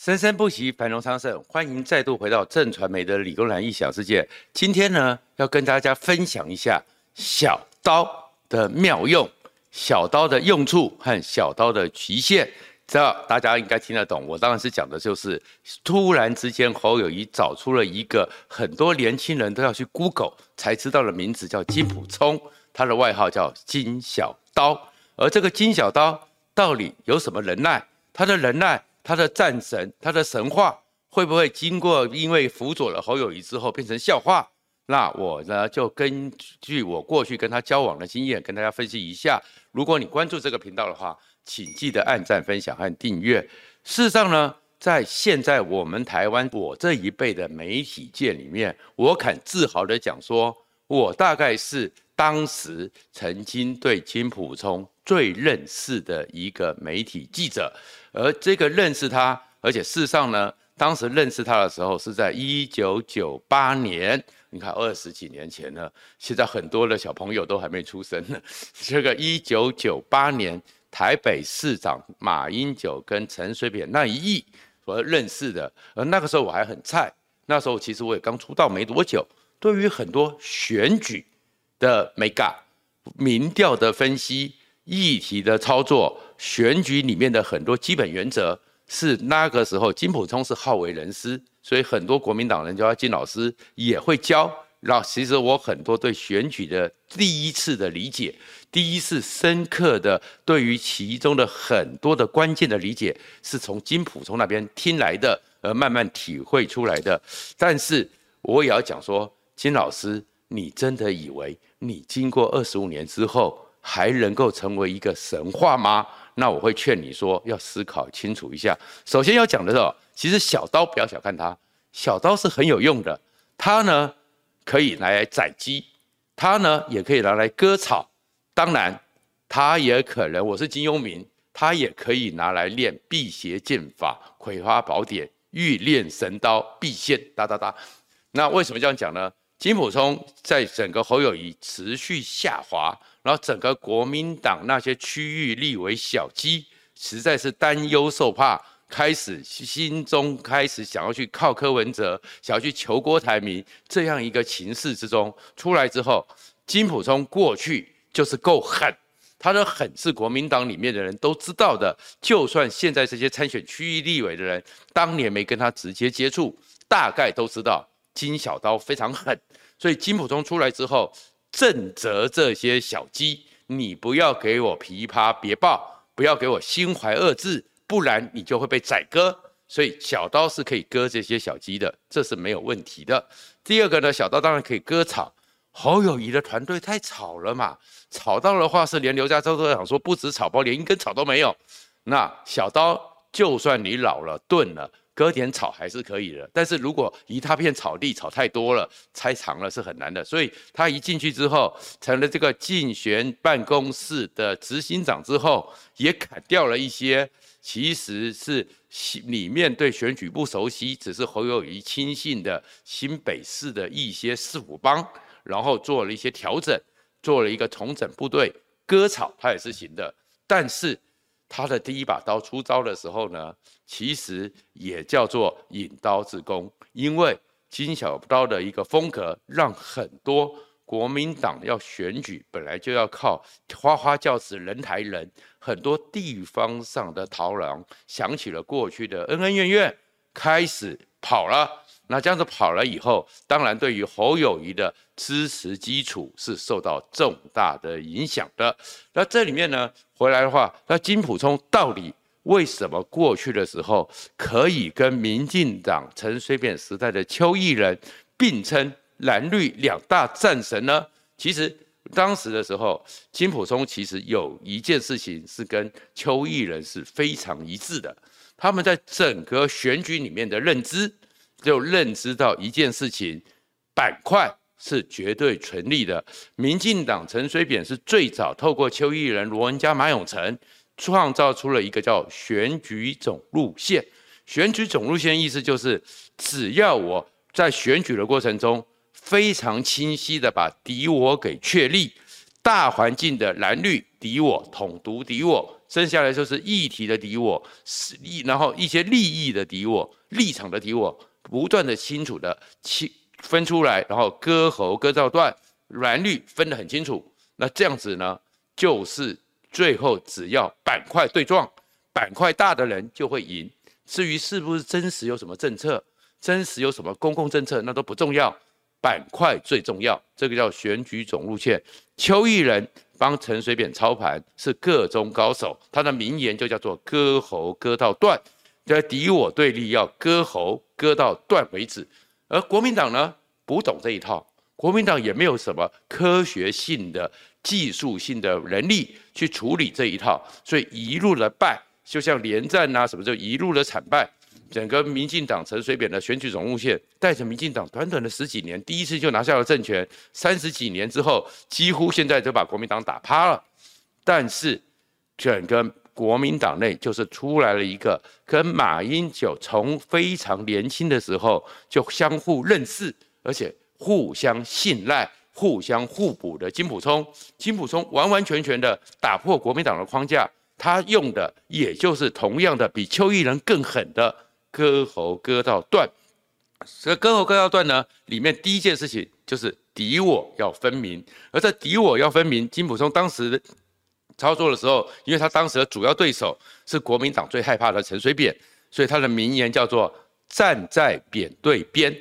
生生不息，繁荣昌盛。欢迎再度回到正传媒的理工男异想世界。今天呢，要跟大家分享一下小刀的妙用、小刀的用处和小刀的极限。这大家应该听得懂。我当然是讲的就是，突然之间侯友谊找出了一个很多年轻人都要去 Google 才知道的名字，叫金普聪，他的外号叫金小刀。而这个金小刀到底有什么能耐？他的能耐？他的战神，他的神话会不会经过因为辅佐了侯友宜之后变成笑话？那我呢就根据我过去跟他交往的经验，跟大家分析一下。如果你关注这个频道的话，请记得按赞、分享和订阅。事实上呢，在现在我们台湾我这一辈的媒体界里面，我敢自豪地讲说，我大概是当时曾经对金溥聪最认识的一个媒体记者。而这个认识他，而且事实上呢，当时认识他的时候是在一九九八年，你看二十几年前呢。现在很多的小朋友都还没出生呢。这个一九九八年，台北市长马英九跟陈水扁那一役所认识的。而那个时候我还很菜，那时候其实我也刚出道没多久。对于很多选举的眉角、民调的分析、议题的操作。选举里面的很多基本原则是那个时候金普聪是好为人师，所以很多国民党人叫他金老师也会教。然后其实我很多对选举的第一次的理解，第一次深刻的对于其中的很多的关键的理解，是从金普聪那边听来的，而慢慢体会出来的。但是我也要讲说，金老师，你真的以为你经过二十五年之后还能够成为一个神话吗？那我会劝你说，要思考清楚一下。首先要讲的是，其实小刀不要小看它，小刀是很有用的。它呢可以拿来宰鸡，它呢也可以拿来割草。当然，它也可能，我是金庸迷，它也可以拿来练辟邪剑法、葵花宝典、欲练神刀、必先哒哒哒。那为什么这样讲呢？金普聪在整个侯友宜持续下滑。然后整个国民党那些区域立委小鸡实在是担忧受怕，开始心中开始想要去靠柯文哲，想要去求郭台铭这样一个情势之中出来之后，金溥聪过去就是够狠，他的狠是国民党里面的人都知道的，就算现在这些参选区域立委的人当年没跟他直接接触，大概都知道金小刀非常狠，所以金溥聪出来之后。正则这些小鸡，你不要给我琵琶别抱，不要给我心怀恶志，不然你就会被宰割。所以小刀是可以割这些小鸡的，这是没有问题的。第二个呢，小刀当然可以割草。侯友谊的团队太吵了嘛，吵到的话是连刘家洲都想说不止草包，连一根草都没有。那小刀就算你老了钝了。割点草还是可以的，但是如果一大片草地，草太多了，拆长了是很难的。所以他一进去之后，成了这个竞选办公室的执行长之后，也砍掉了一些其实是里面对选举不熟悉，只是侯友宜亲信的新北市的一些市府帮，然后做了一些调整，做了一个重整部队，割草他也是行的，但是。他的第一把刀出招的时候呢，其实也叫做引刀自宫，因为金小刀的一个风格，让很多国民党要选举本来就要靠花花轿子人抬人，很多地方上的逃郎想起了过去的恩恩怨怨，开始跑了。那这样子跑了以后，当然对于侯友宜的支持基础是受到重大的影响的。那这里面呢，回来的话，那金溥聪到底为什么过去的时候可以跟民进党陈水扁时代的邱义仁并称蓝绿两大战神呢？其实当时的时候，金溥聪其实有一件事情是跟邱义仁是非常一致的，他们在整个选举里面的认知。就认知到一件事情，板块是绝对存立的。民进党陈水扁是最早透过邱毅仁、罗文嘉、马永成，创造出了一个叫选举总路线。选举总路线意思就是，只要我在选举的过程中非常清晰的把敌我给确立，大环境的蓝绿敌我、统独敌我，剩下来就是议题的敌我，是利，然后一些利益的敌我、立场的敌我，不断的清楚的清分出来，然后割喉割到断，蓝绿分得很清楚。那这样子呢，就是最后只要板块对撞，板块大的人就会赢。至于是不是真实有什么政策，真实有什么公共政策，那都不重要，板块最重要。这个叫选举总路线。邱毅仁帮陈水扁操盘是个中高手，他的名言就叫做“割喉割到断”，在敌我对立要割喉割到断为止。而国民党呢，不懂这一套，国民党也没有什么科学性的、技术性的能力去处理这一套，所以一路的败，就像连战啊什么，就一路的惨败。整个民进党陈水扁的选举总路线，带着民进党短短的十几年，第一次就拿下了政权，三十几年之后，几乎现在就把国民党打趴了。但是，整个国民党内就是出来了一个跟马英九从非常年轻的时候就相互认识，而且互相信赖、互相互补的金溥聪。金溥聪完完全全的打破国民党的框架，他用的也就是同样的比邱义仁更狠的。割喉割到断，这割喉割到断呢，里面第一件事情就是敌我要分明。而在敌我要分明，金溥聪当时操作的时候，因为他当时的主要对手是国民党最害怕的陈水扁，所以他的名言叫做“站在扁对边，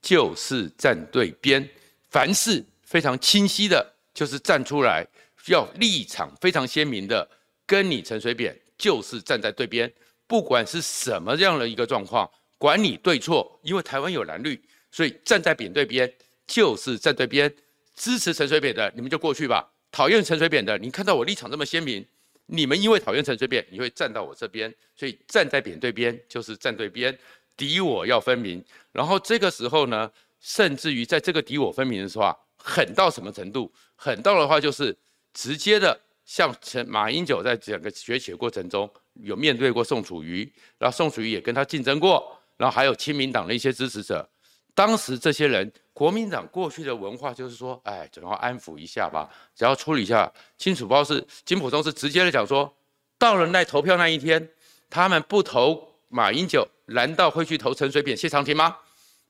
就是站对边”。凡事非常清晰的，就是站出来，要立场非常鲜明的，跟你陈水扁就是站在对边。不管是什么样的一个状况，管你对错，因为台湾有蓝绿，所以站在扁对边就是站对边。支持陈水扁的，你们就过去吧；讨厌陈水扁的，你看到我立场这么鲜明，你们因为讨厌陈水扁，你会站到我这边。所以站在扁对边就是站对边，敌我要分明。然后这个时候呢，甚至于在这个敌我分明的时候啊，狠到什么程度？狠到的话就是直接的，像陈马英九在整个崛起的过程中。有面对过宋楚瑜，然后宋楚瑜也跟他竞争过，然后还有亲民党的一些支持者。当时这些人，国民党过去的文化就是说，哎，只要安抚一下吧，只要处理一下。金楚包是金溥聪是直接的讲说，到了那投票那一天，他们不投马英九，难道会去投陈水扁、谢长廷吗？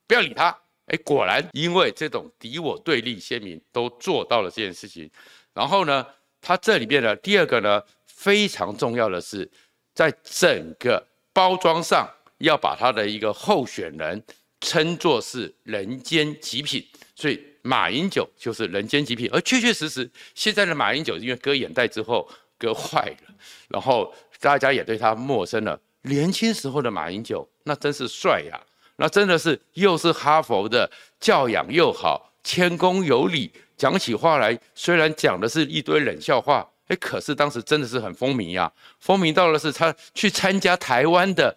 不要理他。哎，果然因为这种敌我对立鲜明，都做到了这件事情。然后呢，他这里边的第二个呢，非常重要的是。在整个包装上，要把他的一个候选人称作是人间极品，所以马英九就是人间极品。而确确实实，现在的马英九因为割眼袋之后割坏了，然后大家也对他陌生了。年轻时候的马英九那真是帅呀，那真的是又是哈佛的，教养又好，谦恭有礼，讲起话来虽然讲的是一堆冷笑话。哎，可是当时真的是很风靡呀，风靡到了是他去参加台湾的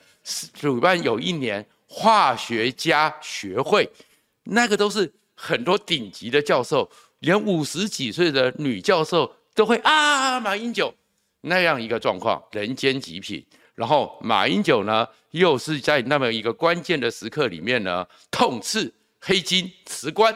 主办有一年化学家学会，那个都是很多顶级的教授，连五十几岁的女教授都会啊，马英九那样一个状况，人间极品。然后马英九呢，又是在那么一个关键的时刻里面呢，痛斥黑金辞官，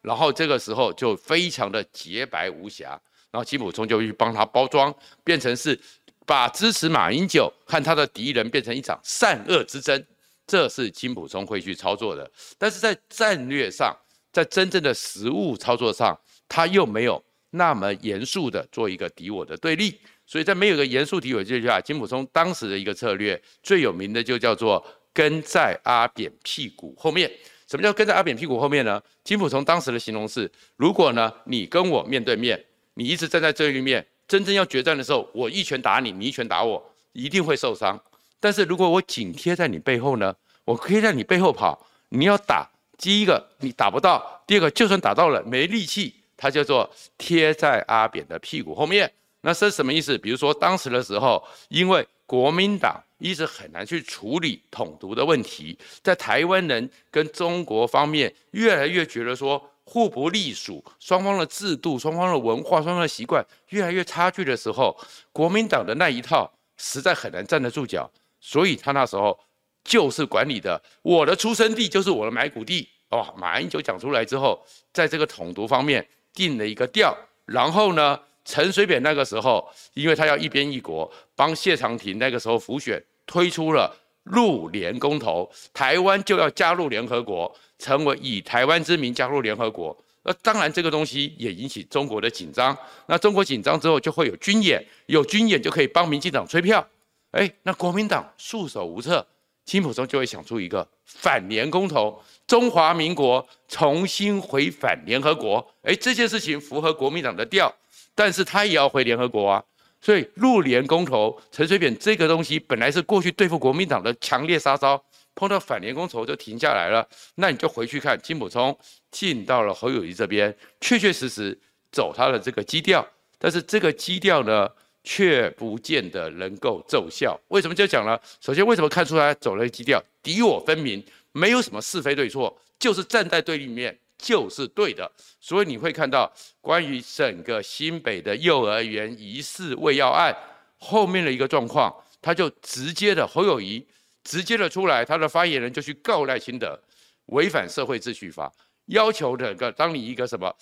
然后这个时候就非常的洁白无瑕。然后金溥聪就去帮他包装，变成是把支持马英九和他的敌人变成一场善恶之争，这是金普聪会去操作的。但是在战略上，在真正的实务操作上，他又没有那么严肃的做一个敌我的对立。所以在没有一个严肃敌我之下，金普聪当时的一个策略最有名的就叫做跟在阿扁屁股后面。什么叫跟在阿扁屁股后面呢？金普聪当时的形容是：如果呢你跟我面对面。你一直站在这一面，真正要决战的时候，我一拳打你，你一拳打我，一定会受伤。但是如果我紧贴在你背后呢，我可以在你背后跑。你要打，第一个你打不到，第二个就算打到了没力气，它叫做贴在阿扁的屁股后面。那是什么意思？比如说当时的时候，因为国民党一直很难去处理统独的问题，在台湾人跟中国方面越来越觉得说。互不隶属，双方的制度、双方的文化、双方的习惯越来越差距的时候，国民党的那一套实在很难站得住脚。所以他那时候就是管理的，我的出生地就是我的埋骨地。哦，马英九讲出来之后，在这个统独方面定了一个调，然后呢，陈水扁那个时候，因为他要一边一国，帮谢长廷那个时候辅选推出了入联公投，台湾就要加入联合国，成为以台湾之名加入联合国。那当然这个东西也引起中国的紧张。那中国紧张之后就会有军演，有军演就可以帮民进党催票。哎，那国民党束手无策，金溥聪就会想出一个反联公投，中华民国重新回返联合国。哎，这件事情符合国民党的调。但是他也要回联合国啊，所以入联公投，陈水扁这个东西本来是过去对付国民党的强烈杀招，碰到反联公投就停下来了。那你就回去看金溥聪进到了侯友宜这边，确确实实走他的这个基调，但是这个基调呢，却不见得能够奏效。为什么就讲了？首先，为什么看出来走了一基调？敌我分明，没有什么是非对错，就是站在对立面。就是对的，所以你会看到关于整个新北的幼儿园疑似喂药案后面的一个状况，他就直接的侯友宜直接的出来，他的发言人就去告赖清德违反社会秩序法，要求整个当你一个什么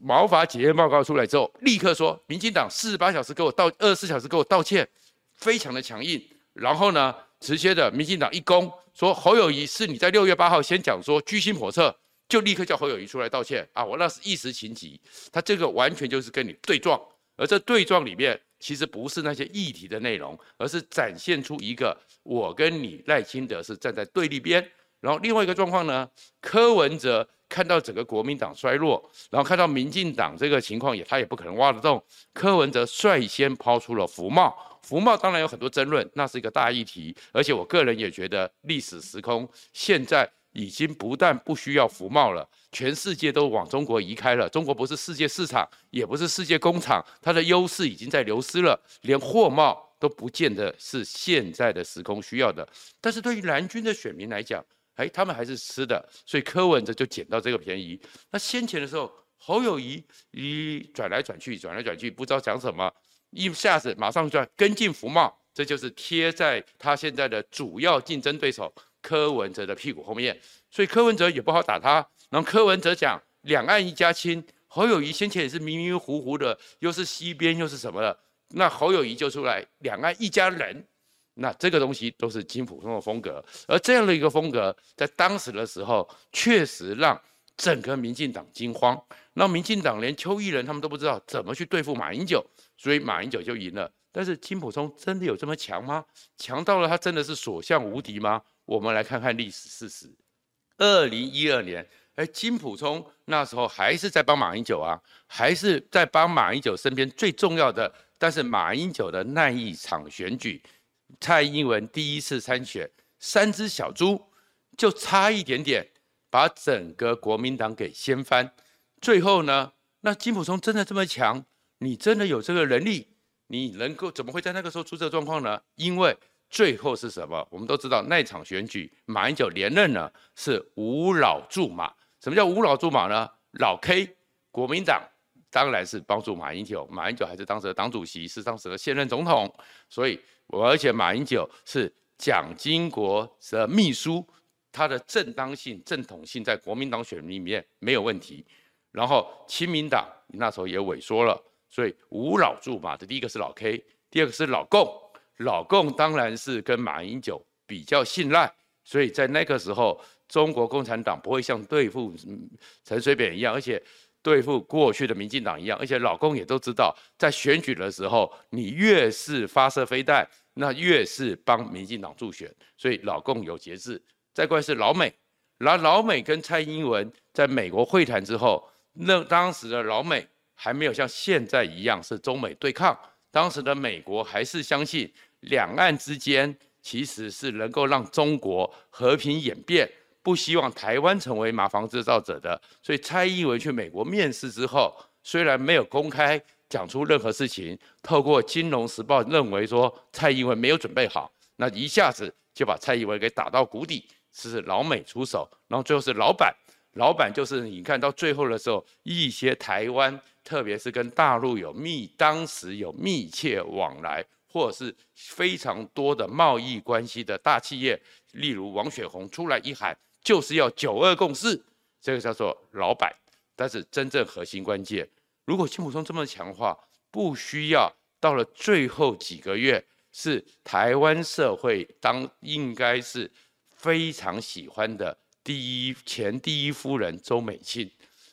毛发检验报告出来之后，立刻说民进党四十八小时给我道二十四小时给我道歉，非常的强硬，然后呢，直接的民进党一攻说侯友谊是你在六月八号先讲说居心叵测。就立刻叫侯友谊出来道歉啊！我那是一时情急，他这个完全就是跟你对撞，而这对撞里面其实不是那些议题的内容，而是展现出一个我跟你赖清德是站在对立边。然后另外一个状况呢，柯文哲看到整个国民党衰落，然后看到民进党这个情况也他也不可能挖得动，柯文哲率先抛出了服贸，服贸当然有很多争论，那是一个大议题，而且我个人也觉得历史时空现在。已经不但不需要服贸了，全世界都往中国移开了。中国不是世界市场，也不是世界工厂，它的优势已经在流失了，连货贸都不见得是现在的时空需要的。但是对于蓝军的选民来讲，哎，他们还是吃的，所以柯文哲就捡到这个便宜。那先前的时候，侯友谊一转来转去，转来转去，不知道讲什么，一下子马上就跟进福茂，这就是贴在他现在的主要竞争对手。柯文哲的屁股后面，所以柯文哲也不好打他。然后柯文哲讲两岸一家亲，侯友谊先前也是迷迷糊糊的，又是西边又是什么的，那侯友谊就出来两岸一家人，那这个东西都是金溥聪的风格。而这样的一个风格，在当时的时候，确实让整个民进党惊慌。那民进党连邱毅仁他们都不知道怎么去对付马英九，所以马英九就赢了。但是金溥聪真的有这么强吗？强到了他真的是所向无敌吗？我们来看看历史事实。二零一二年，哎，金溥聪那时候还是在帮马英九啊，还是在帮马英九身边最重要的。但是马英九的那一场选举，蔡英文第一次参选，三只小猪就差一点点把整个国民党给掀翻。最后呢，那金普松真的这么强？你真的有这个能力？你能够怎么会在那个时候出这个状况呢？因为。最后是什么？我们都知道那场选举，马英九连任呢，是无老驻马。什么叫无老驻马呢？老 K，国民党当然是帮助马英九，马英九还是当时的党主席，是当时的现任总统。所以，而且马英九是蒋经国的秘书，他的正当性、正统性在国民党选民里面没有问题。然后，亲民党那时候也萎缩了，所以无老驻马的第一个是老 K，第二个是老共。老共当然是跟马英九比较信赖，所以在那个时候，中国共产党不会像对付陈水扁一样，而且对付过去的民进党一样，而且老共也都知道，在选举的时候，你越是发射飞弹，那越是帮民进党助选，所以老共有节制。再过来是老美，然后老美跟蔡英文在美国会谈之后，那当时的老美还没有像现在一样是中美对抗，当时的美国还是相信。两岸之间其实是能够让中国和平演变，不希望台湾成为麻烦制造者的。所以蔡英文去美国面试之后，虽然没有公开讲出任何事情，透过《金融时报》认为说蔡英文没有准备好，那一下子就把蔡英文给打到谷底。是老美出手，然后最后是老板，老板就是你看到最后的时候，一些台湾，特别是跟大陆有密，当时有密切往来。或者是非常多的贸易关系的大企业，例如王雪红出来一喊，就是要九二共识，这个叫做老板。但是真正核心关键，如果金溥聪这么强化，不需要到了最后几个月，是台湾社会当应该是非常喜欢的第一前第一夫人周美青。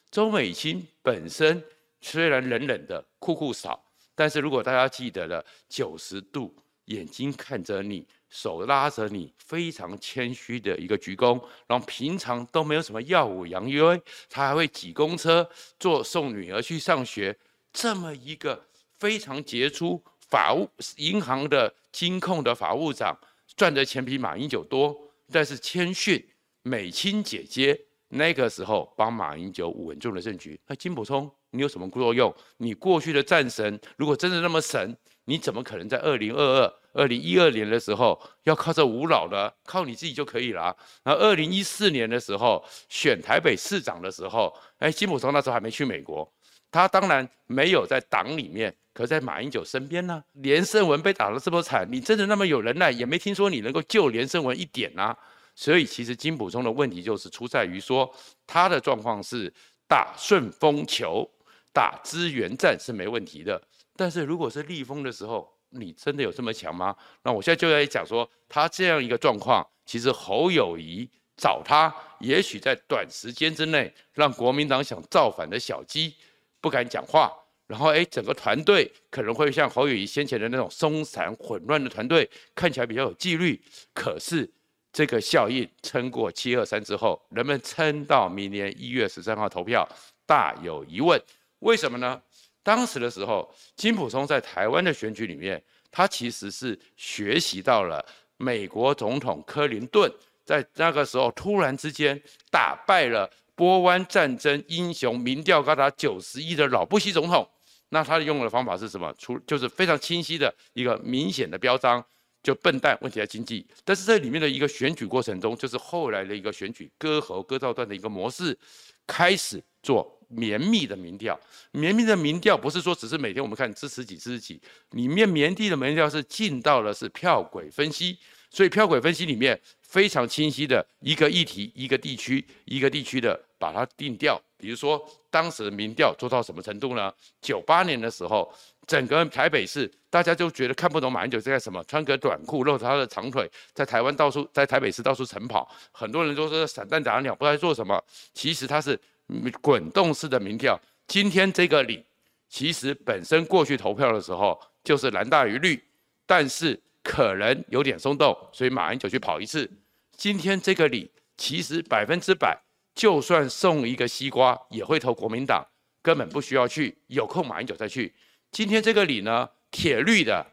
周美青本身虽然冷冷的、酷酷少，但是如果大家记得了，九十度眼睛看着你。手拉着你，非常谦虚的一个鞠躬，然后平常都没有什么耀武扬威，他还会挤公车坐送女儿去上学，这么一个非常杰出法务银行的金控的法务长，赚的钱比马英九多，但是谦逊，美青姐姐那个时候帮马英九稳住了政局。那金溥聪，你有什么作用？你过去的战神，如果真的那么神，你怎么可能在二零二二？二零一二年的时候，要靠这吴老的，靠你自己就可以了。然后二零一四年的时候，选台北市长的时候，哎，金溥聪那时候还没去美国，他当然没有在党里面，可在马英九身边呢。连胜文被打得这么惨，你真的那么有能耐，也没听说你能够救连胜文一点啊。所以其实金溥聪的问题就是出在于说，他的状况是打顺风球、打资源战是没问题的，但是如果是立风的时候，你真的有这么强吗？那我现在就在讲说，他这样一个状况，其实侯友谊找他，也许在短时间之内，让国民党想造反的小鸡不敢讲话，然后哎，整个团队可能会像侯友谊先前的那种松散混乱的团队，看起来比较有纪律。可是这个效应撑过七二三之后，人们撑到明年一月十三号投票，大有疑问。为什么呢？当时的时候，金溥聪在台湾的选举里面，他其实是学习到了美国总统克林顿在那个时候突然之间打败了波湾战争英雄、民调高达九十一的老布希总统。那他用的方法是什么？出就是非常清晰的一个明显的标章，就笨蛋，问题在经济。但是这里面的一个选举过程中，就是后来的一个选举割喉割到段的一个模式，开始做。绵密的民调，绵密的民调不是说只是每天我们看支持几支持几，里面绵密的民调是进到了是票轨分析，所以票轨分析里面非常清晰的一个议题、一个地区、一个地区的把它定调。比如说当时的民调做到什么程度呢？九八年的时候，整个台北市大家就觉得看不懂马英九在干什么，穿个短裤露着他的长腿，在台湾到处在台北市到处晨跑，很多人都说散弹打鸟，不知道在做什么。其实他是。滚动式的民调，今天这个里其实本身过去投票的时候就是蓝大于绿，但是可能有点松动，所以马英九去跑一次。今天这个里其实百分之百，就算送一个西瓜也会投国民党，根本不需要去，有空马英九再去。今天这个里呢，铁绿的，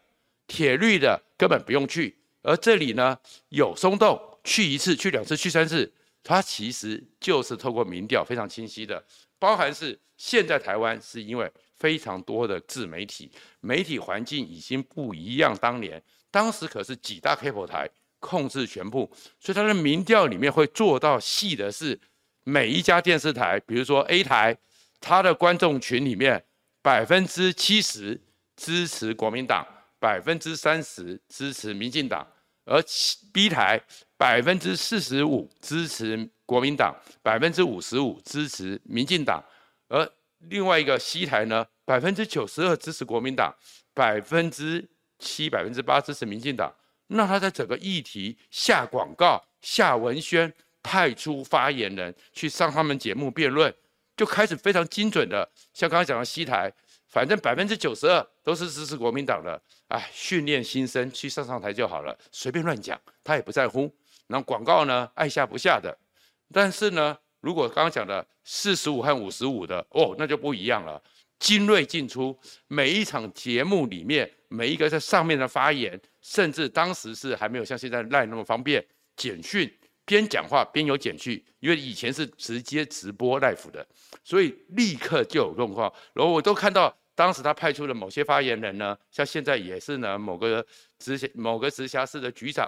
铁绿的根本不用去，而这里呢有松动，去一次、去两次、去三次。它其实就是透过民调非常清晰的，包含是现在台湾是因为非常多的自媒体，媒体环境已经不一样。当年当时可是几大 cable 台控制全部，所以它的民调里面会做到细的是每一家电视台，比如说 A 台，它的观众群里面百分之七十支持国民党，百分之三十支持民进党。而 B 台百分之四十五支持国民党，百分之五十五支持民进党，而另外一个 C 台呢，百分之九十二支持国民党，百分之七、百分之八支持民进党。那他在整个议题下广告、下文宣，派出发言人去上他们节目辩论，就开始非常精准的，像刚刚讲的 C 台。反正百分之九十二都是支持国民党的，哎，训练新生去上上台就好了，随便乱讲，他也不在乎。然后广告呢，爱下不下的。但是呢，如果刚刚讲的四十五和五十五的，哦，那就不一样了，精锐进出。每一场节目里面，每一个在上面的发言，甚至当时是还没有像现在赖那么方便，简讯边讲话边有简讯，因为以前是直接直播 live 的，所以立刻就有状况。然后我都看到。当时他派出的某些发言人呢，像现在也是呢，某个直某个直辖市的局长，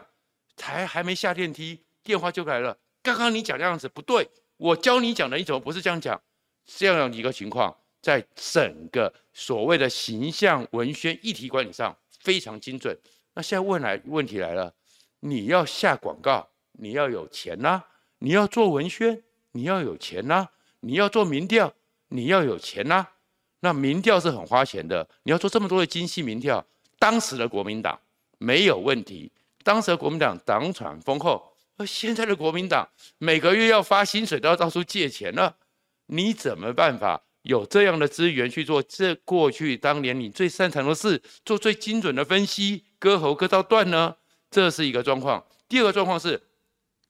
才还没下电梯，电话就来了。刚刚你讲的样子不对，我教你讲的，你怎么不是这样讲？这样一个情况，在整个所谓的形象文宣议题管理上非常精准。那现在问来问题来了，你要下广告，你要有钱呐、你要做文宣，你要有钱呐、你要做民调，你要有钱呐、那民调是很花钱的，你要做这么多的精细民调，当时的国民党没有问题，当时的国民党党产丰厚，而现在的国民党每个月要发薪水都要到处借钱了，你怎么办法有这样的资源去做这过去当年你最擅长的事，做最精准的分析，割喉割到断呢？这是一个状况。第二个状况是，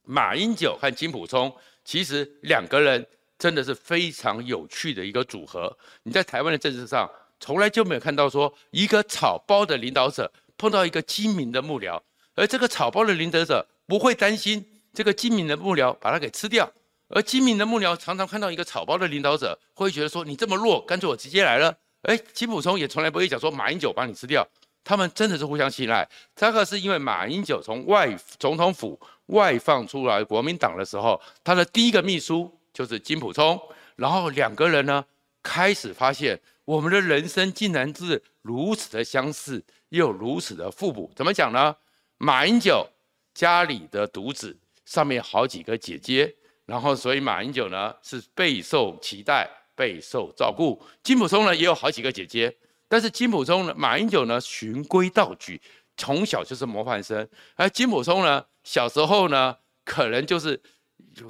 马英九和金溥聪其实两个人。真的是非常有趣的一个组合。你在台湾的政治上从来就没有看到说一个草包的领导者碰到一个精明的幕僚，而这个草包的领导者不会担心这个精明的幕僚把他给吃掉，而精明的幕僚常常看到一个草包的领导者会觉得说你这么弱，干脆我直接来了。哎，金溥聪也从来不会讲说马英九把你吃掉，他们真的是互相信赖。这个是因为马英九从外总统府外放出来国民党的时候，他的第一个秘书。就是金普聪，然后两个人呢开始发现，我们的人生竟然是如此的相似，又如此的互补。怎么讲呢？马英九家里的独子，上面好几个姐姐，然后所以马英九呢是备受期待、备受照顾。金普聪呢也有好几个姐姐，但是金普聪呢，马英九呢循规蹈矩，从小就是模范生，而金普聪呢小时候呢可能就是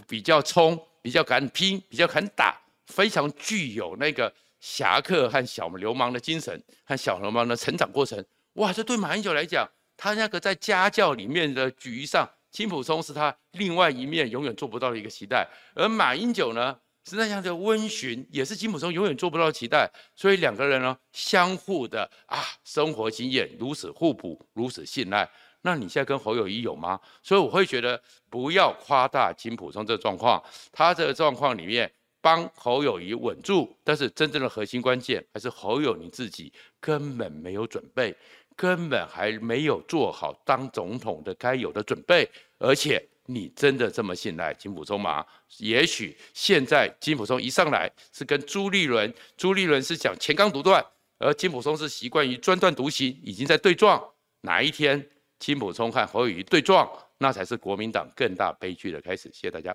比较冲。比较敢拼，比较敢打，非常具有那个侠客和小流氓的精神和小流氓的成长过程。哇，这对马英九来讲，他那个在家教里面的局上，金溥聪是他另外一面永远做不到的一个期待，而马英九呢，是那样的温驯，也是金溥聪永远做不到的期待。所以两个人呢，相互的啊，生活经验如此互补，如此信赖。那你现在跟侯友宜有吗？所以我会觉得不要夸大金溥聪这状况，他这个状况里面帮侯友宜稳住，但是真正的核心关键还是侯友宜自己根本没有准备，根本还没有做好当总统的该有的准备，而且你真的这么信赖金溥聪吗？也许现在金溥聪一上来是跟朱立伦，朱立伦是讲前纲独断，而金溥聪是习惯于专断独行，已经在对撞，哪一天？金普聪和侯友谊对撞，那才是国民党更大悲剧的开始。谢谢大家。